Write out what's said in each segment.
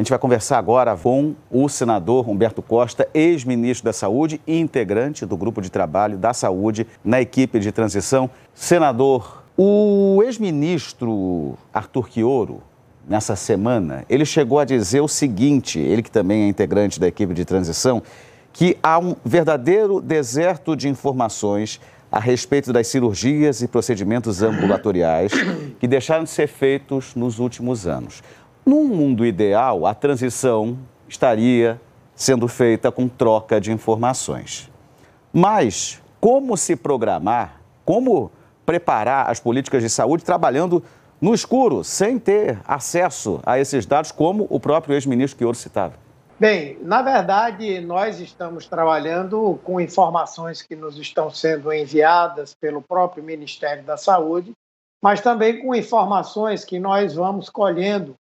A gente vai conversar agora com o senador Humberto Costa, ex-ministro da Saúde e integrante do grupo de trabalho da saúde na equipe de transição. Senador, o ex-ministro Arthur Quioro, nessa semana, ele chegou a dizer o seguinte: ele que também é integrante da equipe de transição, que há um verdadeiro deserto de informações a respeito das cirurgias e procedimentos ambulatoriais que deixaram de ser feitos nos últimos anos. Num mundo ideal, a transição estaria sendo feita com troca de informações. Mas como se programar, como preparar as políticas de saúde trabalhando no escuro, sem ter acesso a esses dados, como o próprio ex-ministro Quioro citava? Bem, na verdade, nós estamos trabalhando com informações que nos estão sendo enviadas pelo próprio Ministério da Saúde, mas também com informações que nós vamos colhendo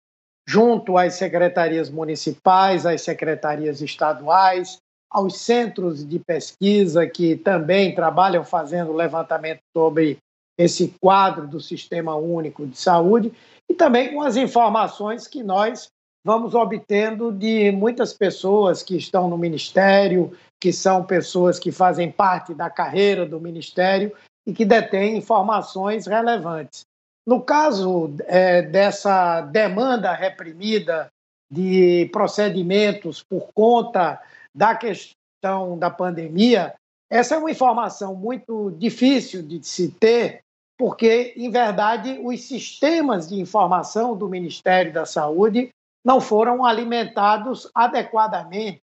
junto às secretarias municipais, às secretarias estaduais, aos centros de pesquisa que também trabalham fazendo levantamento sobre esse quadro do Sistema Único de Saúde e também com as informações que nós vamos obtendo de muitas pessoas que estão no Ministério, que são pessoas que fazem parte da carreira do Ministério e que detêm informações relevantes. No caso é, dessa demanda reprimida de procedimentos por conta da questão da pandemia, essa é uma informação muito difícil de se ter, porque, em verdade, os sistemas de informação do Ministério da Saúde não foram alimentados adequadamente.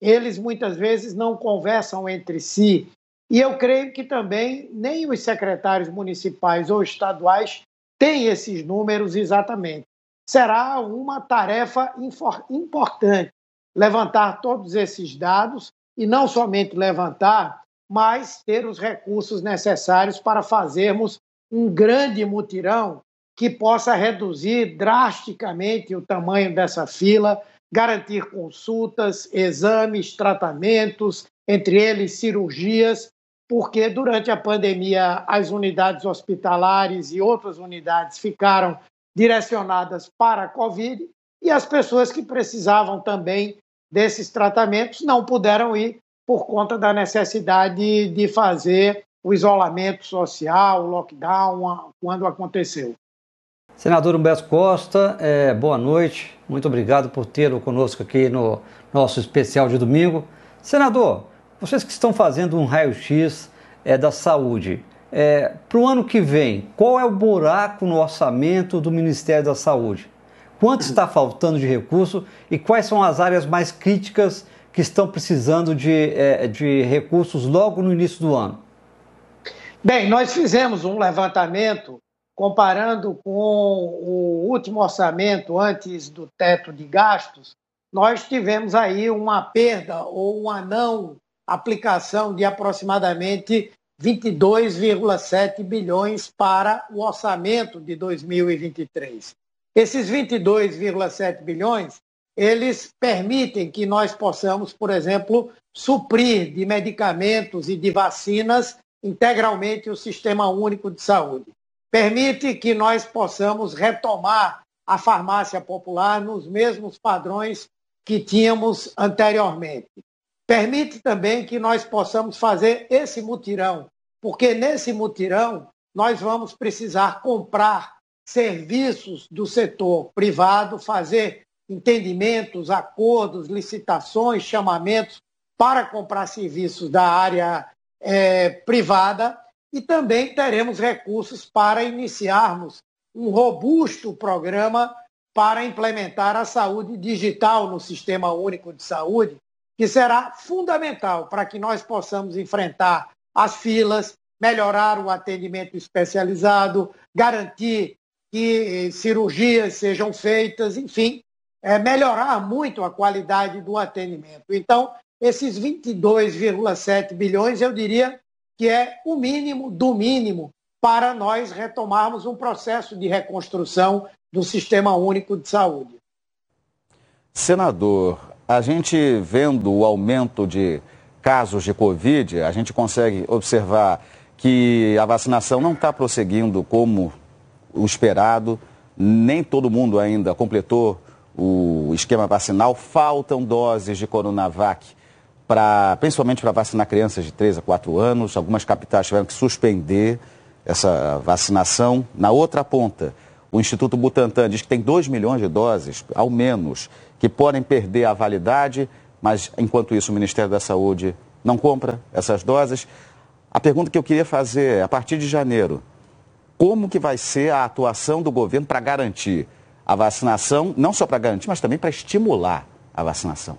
Eles muitas vezes não conversam entre si. E eu creio que também nem os secretários municipais ou estaduais tem esses números exatamente. Será uma tarefa importante levantar todos esses dados e não somente levantar, mas ter os recursos necessários para fazermos um grande mutirão que possa reduzir drasticamente o tamanho dessa fila, garantir consultas, exames, tratamentos, entre eles cirurgias, porque durante a pandemia as unidades hospitalares e outras unidades ficaram direcionadas para a Covid e as pessoas que precisavam também desses tratamentos não puderam ir por conta da necessidade de fazer o isolamento social, o lockdown, quando aconteceu. Senador Humberto Costa, é, boa noite. Muito obrigado por tê-lo conosco aqui no nosso especial de domingo. Senador, vocês que estão fazendo um raio-x é, da saúde, é, para o ano que vem, qual é o buraco no orçamento do Ministério da Saúde? Quanto está faltando de recurso e quais são as áreas mais críticas que estão precisando de, é, de recursos logo no início do ano? Bem, nós fizemos um levantamento comparando com o último orçamento antes do teto de gastos, nós tivemos aí uma perda ou uma não aplicação de aproximadamente 22,7 bilhões para o orçamento de 2023. Esses 22,7 bilhões, eles permitem que nós possamos, por exemplo, suprir de medicamentos e de vacinas integralmente o Sistema Único de Saúde. Permite que nós possamos retomar a farmácia popular nos mesmos padrões que tínhamos anteriormente permite também que nós possamos fazer esse mutirão, porque nesse mutirão nós vamos precisar comprar serviços do setor privado, fazer entendimentos, acordos, licitações, chamamentos para comprar serviços da área é, privada. E também teremos recursos para iniciarmos um robusto programa para implementar a saúde digital no Sistema Único de Saúde, que será fundamental para que nós possamos enfrentar as filas, melhorar o atendimento especializado, garantir que cirurgias sejam feitas, enfim, é, melhorar muito a qualidade do atendimento. Então, esses 22,7 bilhões, eu diria que é o mínimo do mínimo para nós retomarmos um processo de reconstrução do Sistema Único de Saúde. Senador, a gente vendo o aumento de casos de Covid, a gente consegue observar que a vacinação não está prosseguindo como o esperado, nem todo mundo ainda completou o esquema vacinal, faltam doses de Coronavac, pra, principalmente para vacinar crianças de 3 a 4 anos. Algumas capitais tiveram que suspender essa vacinação. Na outra ponta, o Instituto Butantan diz que tem 2 milhões de doses, ao menos, que podem perder a validade, mas enquanto isso o Ministério da Saúde não compra essas doses. A pergunta que eu queria fazer é, a partir de janeiro, como que vai ser a atuação do governo para garantir a vacinação, não só para garantir, mas também para estimular a vacinação?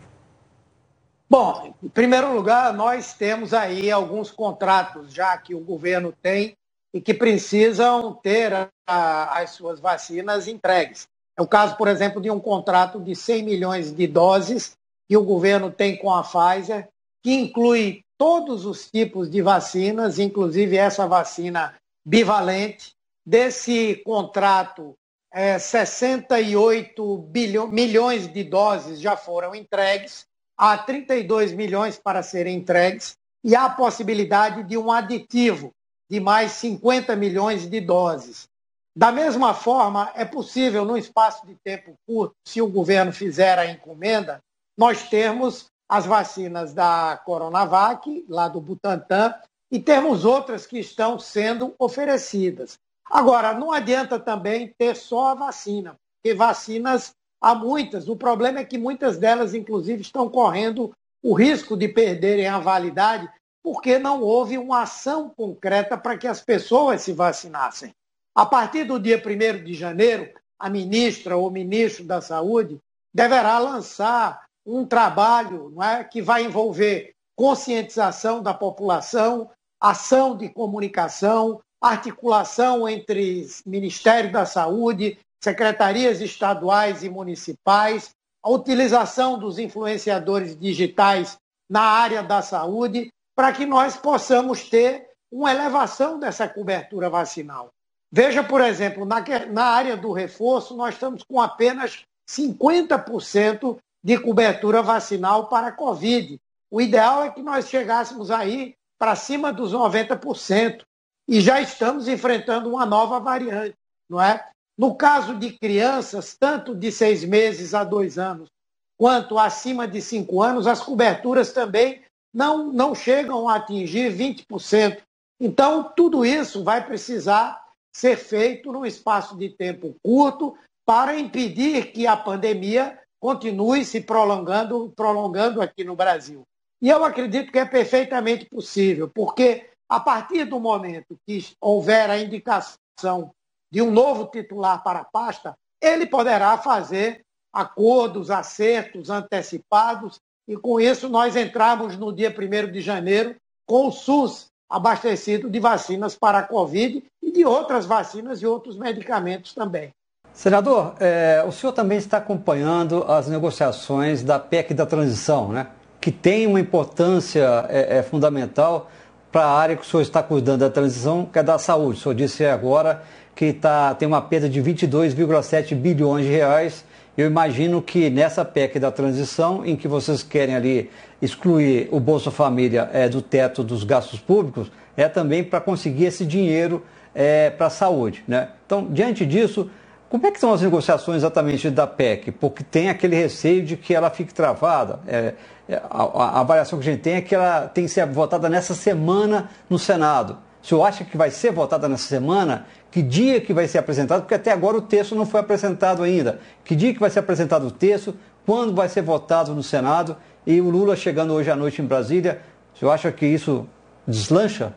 Bom, em primeiro lugar, nós temos aí alguns contratos já que o governo tem e que precisam ter a, as suas vacinas entregues. É o caso, por exemplo, de um contrato de 100 milhões de doses que o governo tem com a Pfizer, que inclui todos os tipos de vacinas, inclusive essa vacina bivalente. Desse contrato, é, 68 bilhão, milhões de doses já foram entregues, há 32 milhões para serem entregues, e há a possibilidade de um aditivo de mais 50 milhões de doses. Da mesma forma, é possível, num espaço de tempo curto, se o governo fizer a encomenda, nós termos as vacinas da Coronavac, lá do Butantan, e temos outras que estão sendo oferecidas. Agora, não adianta também ter só a vacina, porque vacinas há muitas. O problema é que muitas delas, inclusive, estão correndo o risco de perderem a validade porque não houve uma ação concreta para que as pessoas se vacinassem. A partir do dia 1 de janeiro, a ministra ou ministro da Saúde deverá lançar um trabalho não é, que vai envolver conscientização da população, ação de comunicação, articulação entre Ministério da Saúde, secretarias estaduais e municipais, a utilização dos influenciadores digitais na área da saúde para que nós possamos ter uma elevação dessa cobertura vacinal. Veja, por exemplo, na, na área do reforço, nós estamos com apenas 50% de cobertura vacinal para a Covid. O ideal é que nós chegássemos aí para cima dos 90%. E já estamos enfrentando uma nova variante, não é? No caso de crianças, tanto de seis meses a dois anos, quanto acima de cinco anos, as coberturas também não, não chegam a atingir 20%. Então, tudo isso vai precisar ser feito num espaço de tempo curto para impedir que a pandemia continue se prolongando, prolongando aqui no Brasil. E eu acredito que é perfeitamente possível, porque a partir do momento que houver a indicação de um novo titular para a pasta, ele poderá fazer acordos, acertos antecipados e com isso nós entramos no dia 1 de janeiro com o SUS abastecido de vacinas para a Covid e de outras vacinas e outros medicamentos também. Senador, é, o senhor também está acompanhando as negociações da PEC da transição, né? que tem uma importância é, é, fundamental para a área que o senhor está cuidando da transição, que é da saúde. O senhor disse agora que tá, tem uma perda de 22,7 bilhões de reais eu imagino que nessa PEC da transição, em que vocês querem ali excluir o Bolsa Família é, do teto dos gastos públicos, é também para conseguir esse dinheiro é, para a saúde. Né? Então, diante disso, como é que são as negociações exatamente da PEC? Porque tem aquele receio de que ela fique travada. É, é a, a, avaliação que a gente tem é que ela tem que ser votada nessa semana no Senado. O senhor acha que vai ser votada nessa semana? Que dia que vai ser apresentado? Porque até agora o texto não foi apresentado ainda. Que dia que vai ser apresentado o texto? Quando vai ser votado no Senado? E o Lula chegando hoje à noite em Brasília, o senhor acha que isso deslancha?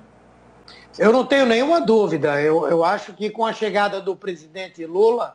Eu não tenho nenhuma dúvida. Eu, eu acho que com a chegada do presidente Lula,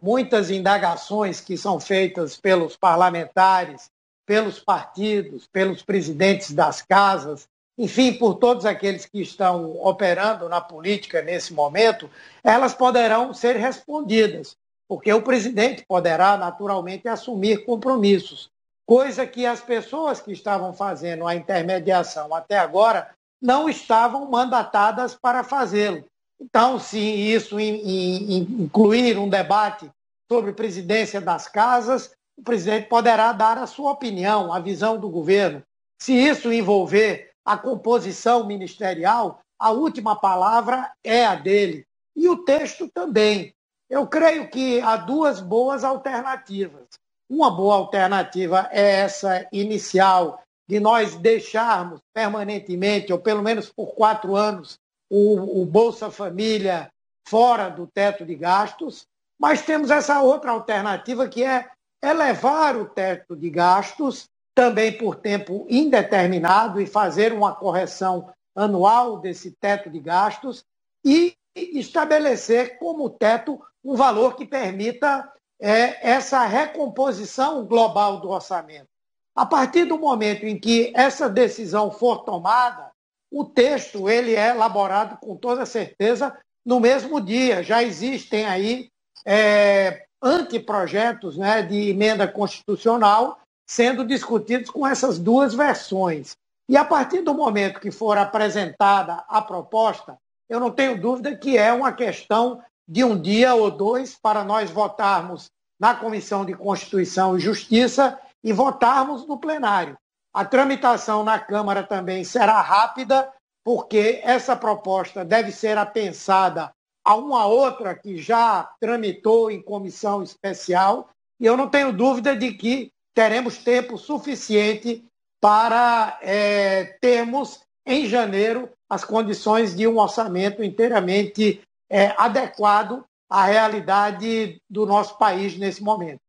muitas indagações que são feitas pelos parlamentares, pelos partidos, pelos presidentes das casas, enfim, por todos aqueles que estão operando na política nesse momento, elas poderão ser respondidas, porque o presidente poderá naturalmente assumir compromissos, coisa que as pessoas que estavam fazendo a intermediação até agora não estavam mandatadas para fazê-lo. Então, se isso incluir um debate sobre presidência das casas, o presidente poderá dar a sua opinião, a visão do governo. Se isso envolver a composição ministerial, a última palavra é a dele. E o texto também. Eu creio que há duas boas alternativas. uma boa alternativa é essa inicial, de nós deixarmos permanentemente, ou pelo menos por quatro anos, o, o Bolsa Família fora do teto de gastos, mas temos essa outra alternativa que é elevar o teto de gastos também por tempo indeterminado e fazer uma correção anual desse teto de gastos e estabelecer como teto um valor que permita é, essa recomposição global do orçamento. A partir do momento em que essa decisão for tomada, o texto ele é elaborado com toda certeza no mesmo dia. Já existem aí é, anteprojetos né, de emenda constitucional sendo discutidos com essas duas versões. E a partir do momento que for apresentada a proposta, eu não tenho dúvida que é uma questão de um dia ou dois para nós votarmos na Comissão de Constituição e Justiça e votarmos no plenário. A tramitação na Câmara também será rápida, porque essa proposta deve ser apensada a uma outra que já tramitou em comissão especial, e eu não tenho dúvida de que teremos tempo suficiente para é, termos em janeiro as condições de um orçamento inteiramente é, adequado à realidade do nosso país nesse momento.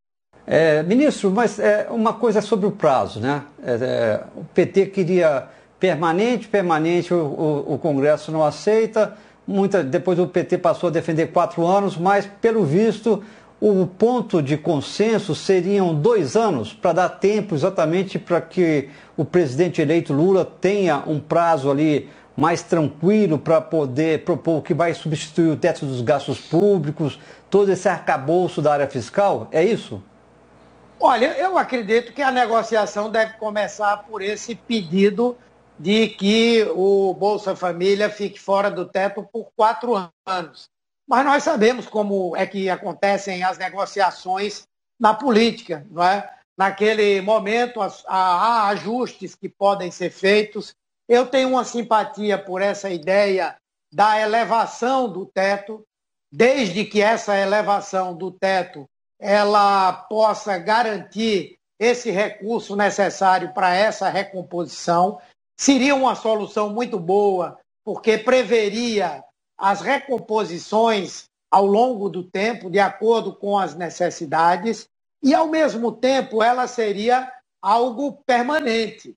É, ministro, mas é, uma coisa sobre o prazo, né? É, é, o PT queria permanente, permanente, o, o, o, Congresso não aceita. Muita, depois o PT passou a defender quatro anos, mas pelo visto o ponto de consenso seriam dois anos para dar tempo exatamente para que o presidente eleito Lula tenha um prazo ali mais tranquilo para poder propor o que vai substituir o teto dos gastos públicos, todo esse arcabouço da área fiscal? É isso? Olha, eu acredito que a negociação deve começar por esse pedido de que o Bolsa Família fique fora do teto por quatro anos. Mas nós sabemos como é que acontecem as negociações na política, não é? Naquele momento há ajustes que podem ser feitos. Eu tenho uma simpatia por essa ideia da elevação do teto, desde que essa elevação do teto ela possa garantir esse recurso necessário para essa recomposição. Seria uma solução muito boa, porque preveria as recomposições ao longo do tempo, de acordo com as necessidades, e, ao mesmo tempo, ela seria algo permanente.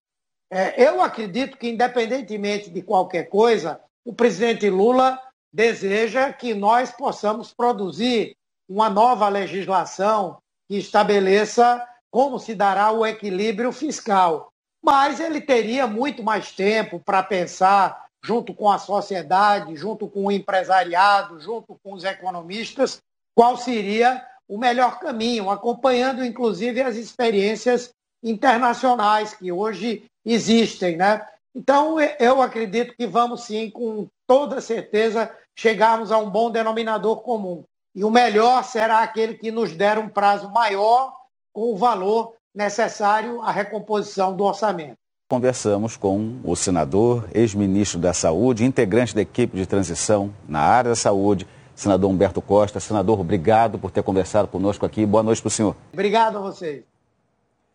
É, eu acredito que, independentemente de qualquer coisa, o presidente Lula deseja que nós possamos produzir uma nova legislação que estabeleça como se dará o equilíbrio fiscal. Mas ele teria muito mais tempo para pensar, junto com a sociedade, junto com o empresariado, junto com os economistas, qual seria o melhor caminho, acompanhando inclusive as experiências internacionais que hoje existem. Né? Então, eu acredito que vamos sim, com toda certeza, chegarmos a um bom denominador comum e o melhor será aquele que nos der um prazo maior com o valor necessário à recomposição do orçamento. Conversamos com o senador, ex-ministro da Saúde, integrante da equipe de transição na área da saúde, senador Humberto Costa. Senador, obrigado por ter conversado conosco aqui. Boa noite para o senhor. Obrigado a vocês.